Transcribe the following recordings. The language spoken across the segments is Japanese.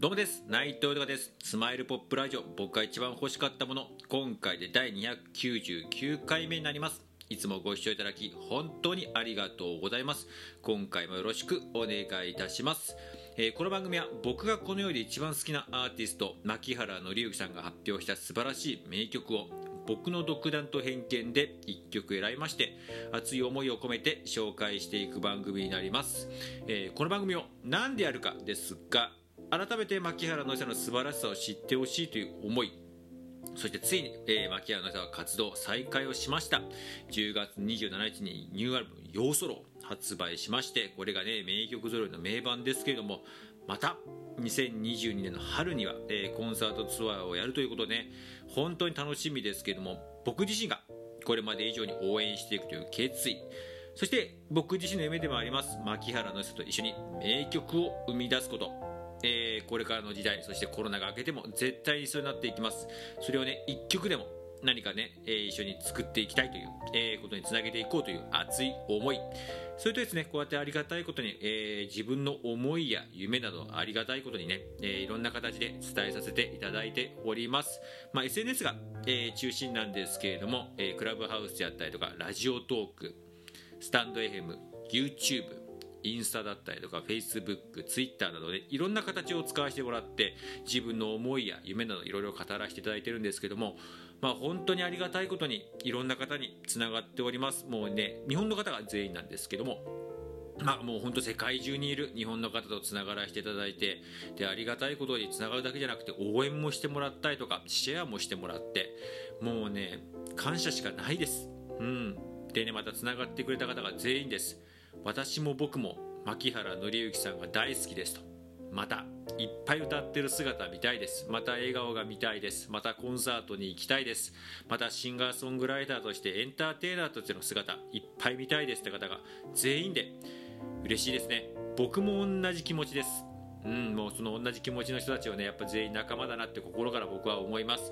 どうもです。内藤隆です。スマイルポップラジオ僕が一番欲しかったもの今回で第299回目になります。いつもご視聴いただき本当にありがとうございます。今回もよろしくお願いいたします。えー、この番組は僕がこの世で一番好きなアーティスト牧原紀之さんが発表した素晴らしい名曲を僕の独断と偏見で1曲選びまして熱い思いを込めて紹介していく番組になります、えー、この番組を何でやるかですが改めて牧原のさの素晴らしさを知ってほしいという思い。そしてついに、えー、牧原のさんは活動再開をしました。10月27日にニューアルバム「ヨーソロ」発売しましてこれがね名曲揃いの名盤ですけれどもまた2022年の春には、えー、コンサートツアーをやるということで、ね、本当に楽しみですけれども僕自身がこれまで以上に応援していくという決意。そして僕自身の夢でもあります牧原の人と一緒に名曲を生み出すこと。えー、これからの時代そしてコロナが明けても絶対にそうなっていきます。それをね一曲でも何かね、えー、一緒に作っていきたいという、えー、ことにつなげていこうという熱い思い。それとですねこうやってありがたいことに、えー、自分の思いや夢などありがたいことにね、えー、いろんな形で伝えさせていただいております、まあ、SNS が、えー、中心なんですけれども、えー、クラブハウスであったりとかラジオトークスタンド FM YouTube インスタだったりとかフェイスブックツイッターなどでいろんな形を使わせてもらって自分の思いや夢などいろいろ語らせていただいてるんですけどもまあ本当にありがたいことにいろんな方につながっております。もうね日本の方が全員なんですけどもまあ、もう本当世界中にいる日本の方とつながらせていただいてでありがたいことにつながるだけじゃなくて応援もしてもらったりとかシェアもしてもらってもうね感謝しかないです。うん。でねまたつながってくれた方が全員です。私も僕も牧原紀之さんが大好きですと。またいっぱい歌ってる姿見たいです。また笑顔が見たいです。またコンサートに行きたいです。またシンガーソングライターとしてエンターテイナーとしての姿いっぱい見たいです。って方が全員で嬉しいですね。僕も同じ気持ちです。うんもうその同じ気持ちの人たちをねやっぱ全員仲間だなって心から僕は思います。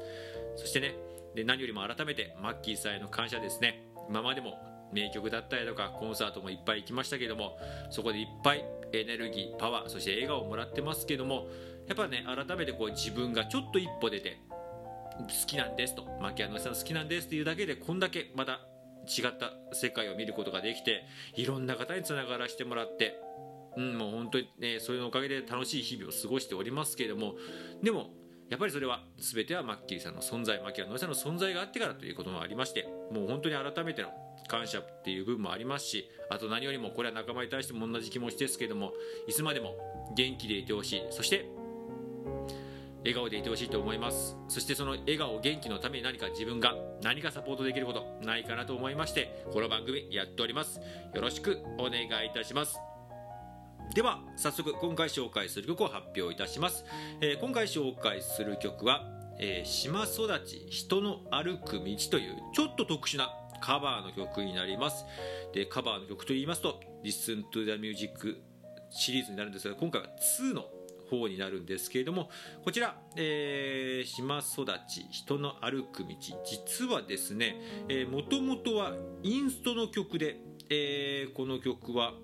そしてねで何よりも改めてマッキーさんへの感謝ですね。今までも名曲だったりとかコンサートもいっぱい行きましたけどもそこでいっぱいエネルギーパワーそして笑顔をもらってますけどもやっぱね改めてこう自分がちょっと一歩出て好きなんですと牧原さん好きなんですっていうだけでこんだけまた違った世界を見ることができていろんな方につながらせてもらってうん、もう本当にね、それのおかげで楽しい日々を過ごしておりますけれども、でも、やっぱりそれは全てはマッキーさんの存在、牧原のさんの存在があってからということもありまして、もう本当に改めての感謝っていう部分もありますしあと何よりもこれは仲間に対しても同じ気持ちですけどもいつまでも元気でいてほしい。そして笑顔でいてほしいと思います。そしてその笑顔元気のために何か自分が何かサポートできることないかなと思いましてこの番組やっております。よろしくお願いいたします。では早速今回紹介する曲を発表いたします、えー、今回紹介する曲は、えー、島育ち人の歩く道というちょっと特殊なカバーの曲になります。でカバーの曲といいますと「Listen to the Music」シリーズになるんですが今回は2の方になるんですけれどもこちら、えー、島育ち人の歩く道。実はですねもともとはインストの曲で、えー、この曲は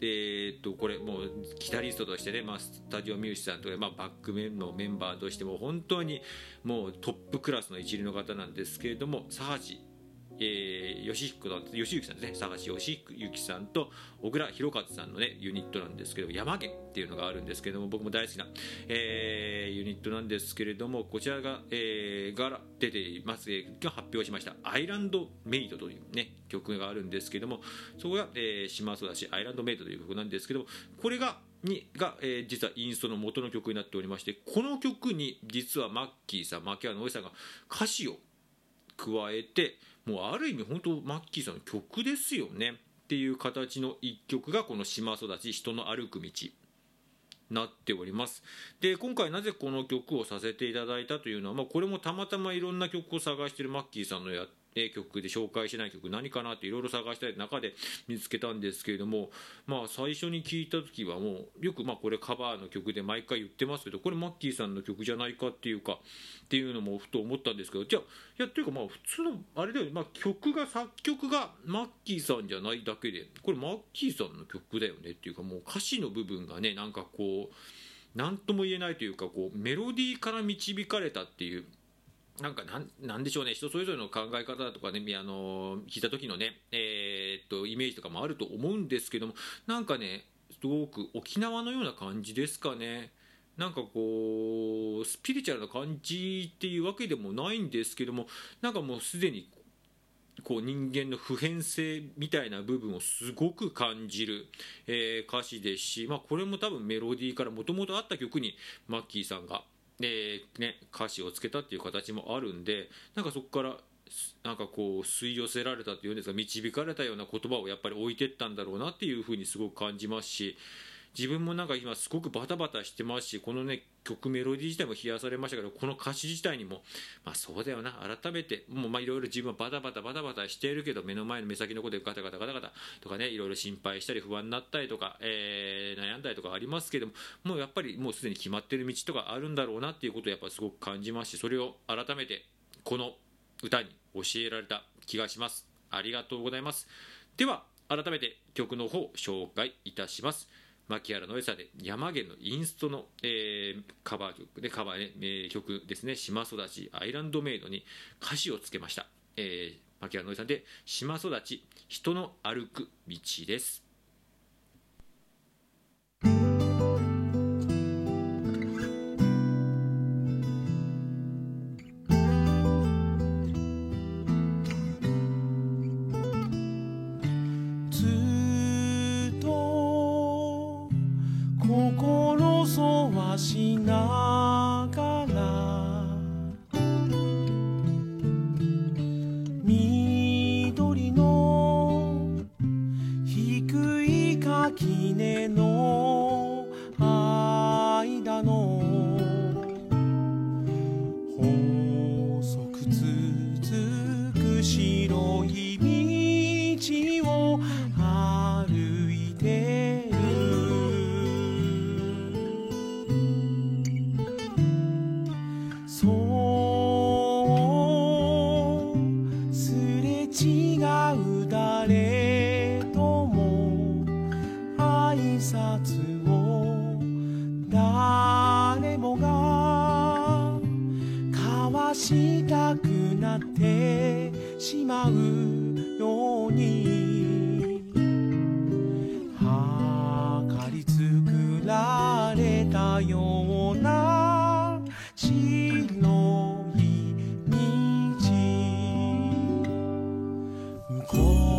えー、っとこれもうギタリストとしてね、まあ、スタジオミュージシャンとか、まあ、バックメンのメンバーとしても本当にもうトップクラスの一流の方なんですけれども佐橋えー、吉彦吉行さんですね。佐賀市義行さんと小倉弘和さんのねユニットなんですけど山源っていうのがあるんですけども僕も大好きな、えー、ユニットなんですけれどもこちらが、えー、が出ています、えー、今日発表しました「アイランドメイド」というね曲があるんですけどもそこが、えー、島育ちアイランドメイドという曲なんですけどもこれがにが、えー、実はインストの元の曲になっておりましてこの曲に実はマッキーさん牧原のおじさんが歌詞を加えてもうある意味本当マッキーさんの曲ですよねっていう形の一曲がこの「島育ち人の歩く道」なっております。で今回なぜこの曲をさせていただいたというのは、まあ、これもたまたまいろんな曲を探してるマッキーさんのやっ曲で紹介しない曲何かなっていろいろ探したい中で見つけたんですけれどもまあ最初に聞いた時はもうよくまあこれカバーの曲で毎回言ってますけどこれマッキーさんの曲じゃないかっていうかっていうのもふと思ったんですけどじゃあいやっていうかまあ普通のあれだよね、まあ、曲が作曲がマッキーさんじゃないだけでこれマッキーさんの曲だよねっていうかもう歌詞の部分がねなんかこう何とも言えないというかこうメロディーから導かれたっていうなんかなんなんでしょうね人それぞれの考え方とかねあの聞いた時のね、えー、っとイメージとかもあると思うんですけどもなんかねすごく沖縄のような感じですかね。なんかこうスピリチュアルな感じっていうわけでもないんですけどもなんかもうすでにこう人間の普遍性みたいな部分をすごく感じる、えー、歌詞ですし、まあ、これも多分メロディーからもともとあった曲にマッキーさんが、えーね、歌詞をつけたっていう形もあるんでなんかそこからなんかこう吸い寄せられたっていうんですか導かれたような言葉をやっぱり置いてったんだろうなっていうふうにすごく感じますし自分もなんか今すごくバタバタしてますしこのね曲メロディー自体も冷やされましたけどこの歌詞自体にもまあそうだよな。改めてもうまあいろいろ自分はバタバタバタバタしているけど目の前の目先のことでガタガタガタガタとかねいろいろ心配したり不安になったりとか、えー、悩んだりとかありますけどももうやっぱりもうすでに決まってる道とかあるんだろうなっていうことをやっぱすごく感じますしそれを改めてこの歌に教えられた気がします。ありがとうございます。では改めて曲の方紹介いたします。牧原の良さで山源のインストの、えー、カバー曲でカバー、ね、名曲ですね。島育ちアイランドメイドに歌詞をつけました、えー、牧原の良さで島育ち人の歩く道です。したくなってしまうように計り作られたような白い道向こう